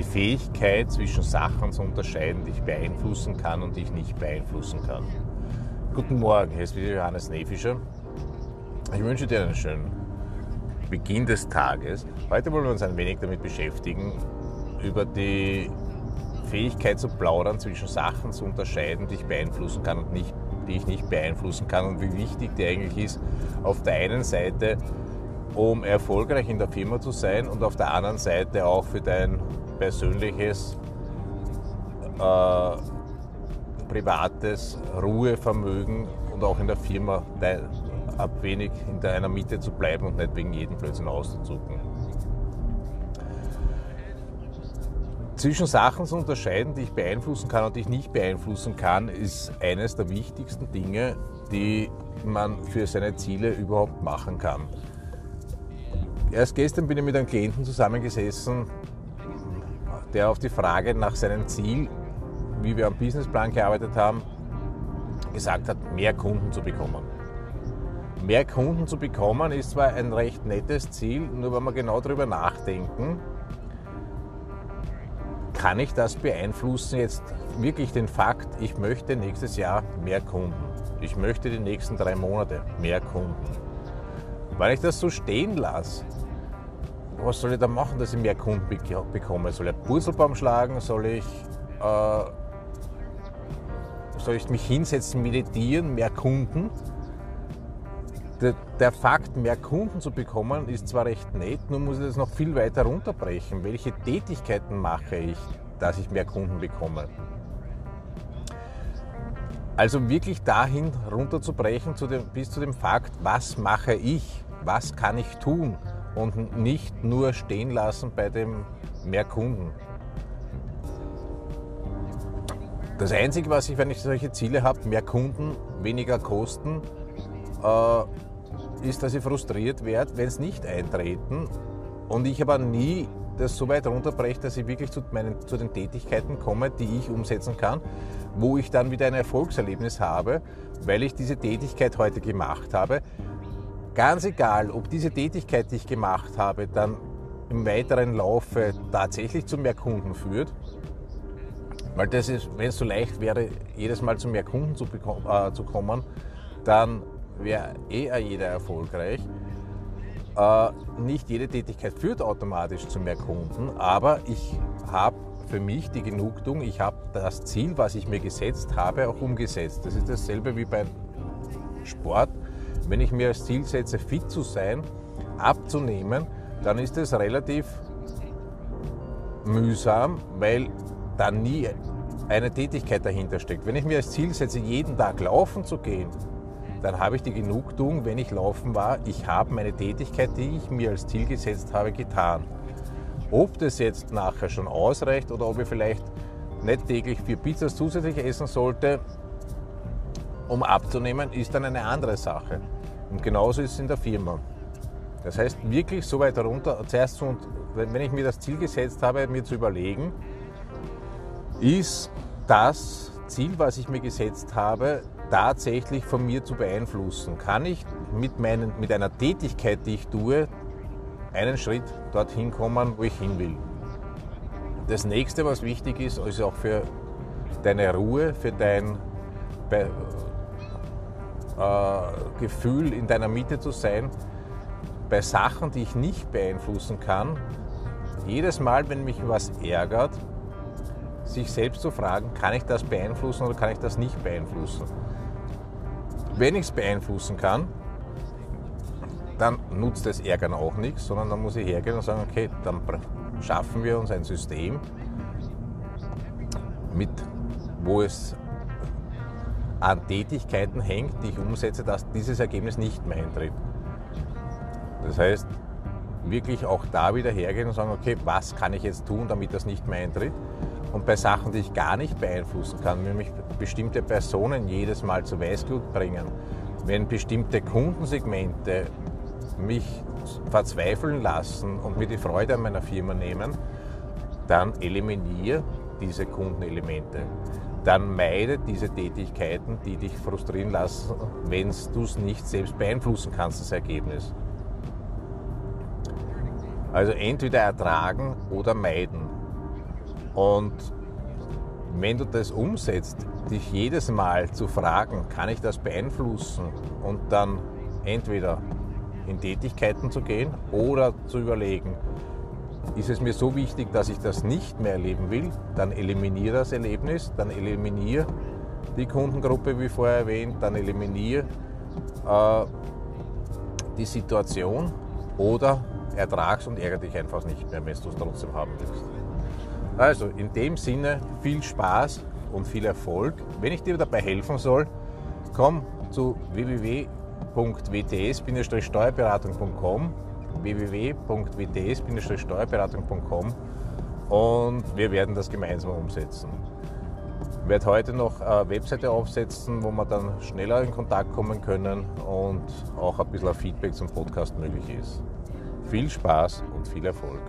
die Fähigkeit zwischen Sachen zu unterscheiden, die ich beeinflussen kann und die ich nicht beeinflussen kann. Guten Morgen, hier ist wieder Johannes Nefischer. Ich wünsche dir einen schönen Beginn des Tages. Heute wollen wir uns ein wenig damit beschäftigen, über die Fähigkeit zu plaudern, zwischen Sachen zu unterscheiden, die ich beeinflussen kann und nicht, die ich nicht beeinflussen kann und wie wichtig die eigentlich ist, auf der einen Seite, um erfolgreich in der Firma zu sein und auf der anderen Seite auch für dein persönliches, äh, privates Ruhevermögen und auch in der Firma ab wenig in deiner Mitte zu bleiben und nicht wegen jedem Blödsinn auszuzucken. Zwischen Sachen zu unterscheiden, die ich beeinflussen kann und die ich nicht beeinflussen kann, ist eines der wichtigsten Dinge, die man für seine Ziele überhaupt machen kann. Erst gestern bin ich mit einem Klienten zusammengesessen, der auf die Frage nach seinem Ziel, wie wir am Businessplan gearbeitet haben, gesagt hat, mehr Kunden zu bekommen. Mehr Kunden zu bekommen ist zwar ein recht nettes Ziel, nur wenn wir genau darüber nachdenken, kann ich das beeinflussen jetzt wirklich den Fakt, ich möchte nächstes Jahr mehr Kunden. Ich möchte die nächsten drei Monate mehr Kunden. Weil ich das so stehen lasse, was soll ich da machen, dass ich mehr Kunden bekomme? Soll ich einen Purzelbaum schlagen? Soll ich, äh, soll ich mich hinsetzen, meditieren, mehr Kunden? Der, der, Fakt, mehr Kunden zu bekommen, ist zwar recht nett, nur muss ich das noch viel weiter runterbrechen. Welche Tätigkeiten mache ich, dass ich mehr Kunden bekomme? Also wirklich dahin runterzubrechen zu dem, bis zu dem Fakt, was mache ich, was kann ich tun? Und nicht nur stehen lassen bei dem mehr Kunden. Das Einzige, was ich, wenn ich solche Ziele habe, mehr Kunden, weniger Kosten, äh, ist, dass ich frustriert werde, wenn es nicht eintreten. Und ich aber nie das so weit runterbreche, dass ich wirklich zu, meinen, zu den Tätigkeiten komme, die ich umsetzen kann, wo ich dann wieder ein Erfolgserlebnis habe, weil ich diese Tätigkeit heute gemacht habe. Ganz egal, ob diese Tätigkeit, die ich gemacht habe, dann im weiteren Laufe tatsächlich zu mehr Kunden führt, weil das ist, wenn es so leicht wäre, jedes Mal zu mehr Kunden zu, äh, zu kommen, dann wäre eh jeder erfolgreich. Äh, nicht jede Tätigkeit führt automatisch zu mehr Kunden, aber ich habe für mich die Genugtuung, ich habe das Ziel, was ich mir gesetzt habe, auch umgesetzt. Das ist dasselbe wie beim Sport. Wenn ich mir als Ziel setze, fit zu sein, abzunehmen, dann ist es relativ mühsam, weil da nie eine Tätigkeit dahinter steckt. Wenn ich mir als Ziel setze, jeden Tag laufen zu gehen, dann habe ich die Genugtuung, wenn ich laufen war, ich habe meine Tätigkeit, die ich mir als Ziel gesetzt habe, getan. Ob das jetzt nachher schon ausreicht oder ob ich vielleicht nicht täglich vier Pizzas zusätzlich essen sollte, um abzunehmen, ist dann eine andere Sache. Und genauso ist es in der Firma. Das heißt, wirklich so weit runter, zuerst wenn ich mir das Ziel gesetzt habe, mir zu überlegen, ist das Ziel, was ich mir gesetzt habe, tatsächlich von mir zu beeinflussen? Kann ich mit, meinen, mit einer Tätigkeit, die ich tue, einen Schritt dorthin kommen, wo ich hin will? Das nächste, was wichtig ist, ist auch für deine Ruhe, für dein äh, Gefühl, in deiner Mitte zu sein, bei Sachen, die ich nicht beeinflussen kann, jedes Mal, wenn mich was ärgert, sich selbst zu fragen, kann ich das beeinflussen oder kann ich das nicht beeinflussen? Wenn ich es beeinflussen kann, dann nutzt das Ärgern auch nichts, sondern dann muss ich hergehen und sagen, okay, dann schaffen wir uns ein System, mit, wo es an Tätigkeiten hängt, die ich umsetze, dass dieses Ergebnis nicht mehr eintritt. Das heißt, wirklich auch da wieder hergehen und sagen, okay, was kann ich jetzt tun, damit das nicht mehr eintritt? Und bei Sachen, die ich gar nicht beeinflussen kann, wenn mich bestimmte Personen jedes Mal zu Weißglut bringen, wenn bestimmte Kundensegmente mich verzweifeln lassen und mir die Freude an meiner Firma nehmen, dann eliminiere diese Kundenelemente. Dann meide diese Tätigkeiten, die dich frustrieren lassen, wenn du es nicht selbst beeinflussen kannst, das Ergebnis. Also entweder ertragen oder meiden. Und wenn du das umsetzt, dich jedes Mal zu fragen, kann ich das beeinflussen und dann entweder in Tätigkeiten zu gehen oder zu überlegen, ist es mir so wichtig, dass ich das nicht mehr erleben will, dann eliminiere das Erlebnis, dann eliminiere die Kundengruppe, wie vorher erwähnt, dann eliminiere äh, die Situation oder ertragst und ärgere dich einfach nicht mehr, wenn du es trotzdem haben willst. Also in dem Sinne viel Spaß und viel Erfolg. Wenn ich dir dabei helfen soll, komm zu www.wts-steuerberatung.com www.wts-steuerberatung.com und wir werden das gemeinsam umsetzen. Ich werde heute noch eine Webseite aufsetzen, wo wir dann schneller in Kontakt kommen können und auch ein bisschen Feedback zum Podcast möglich ist. Viel Spaß und viel Erfolg.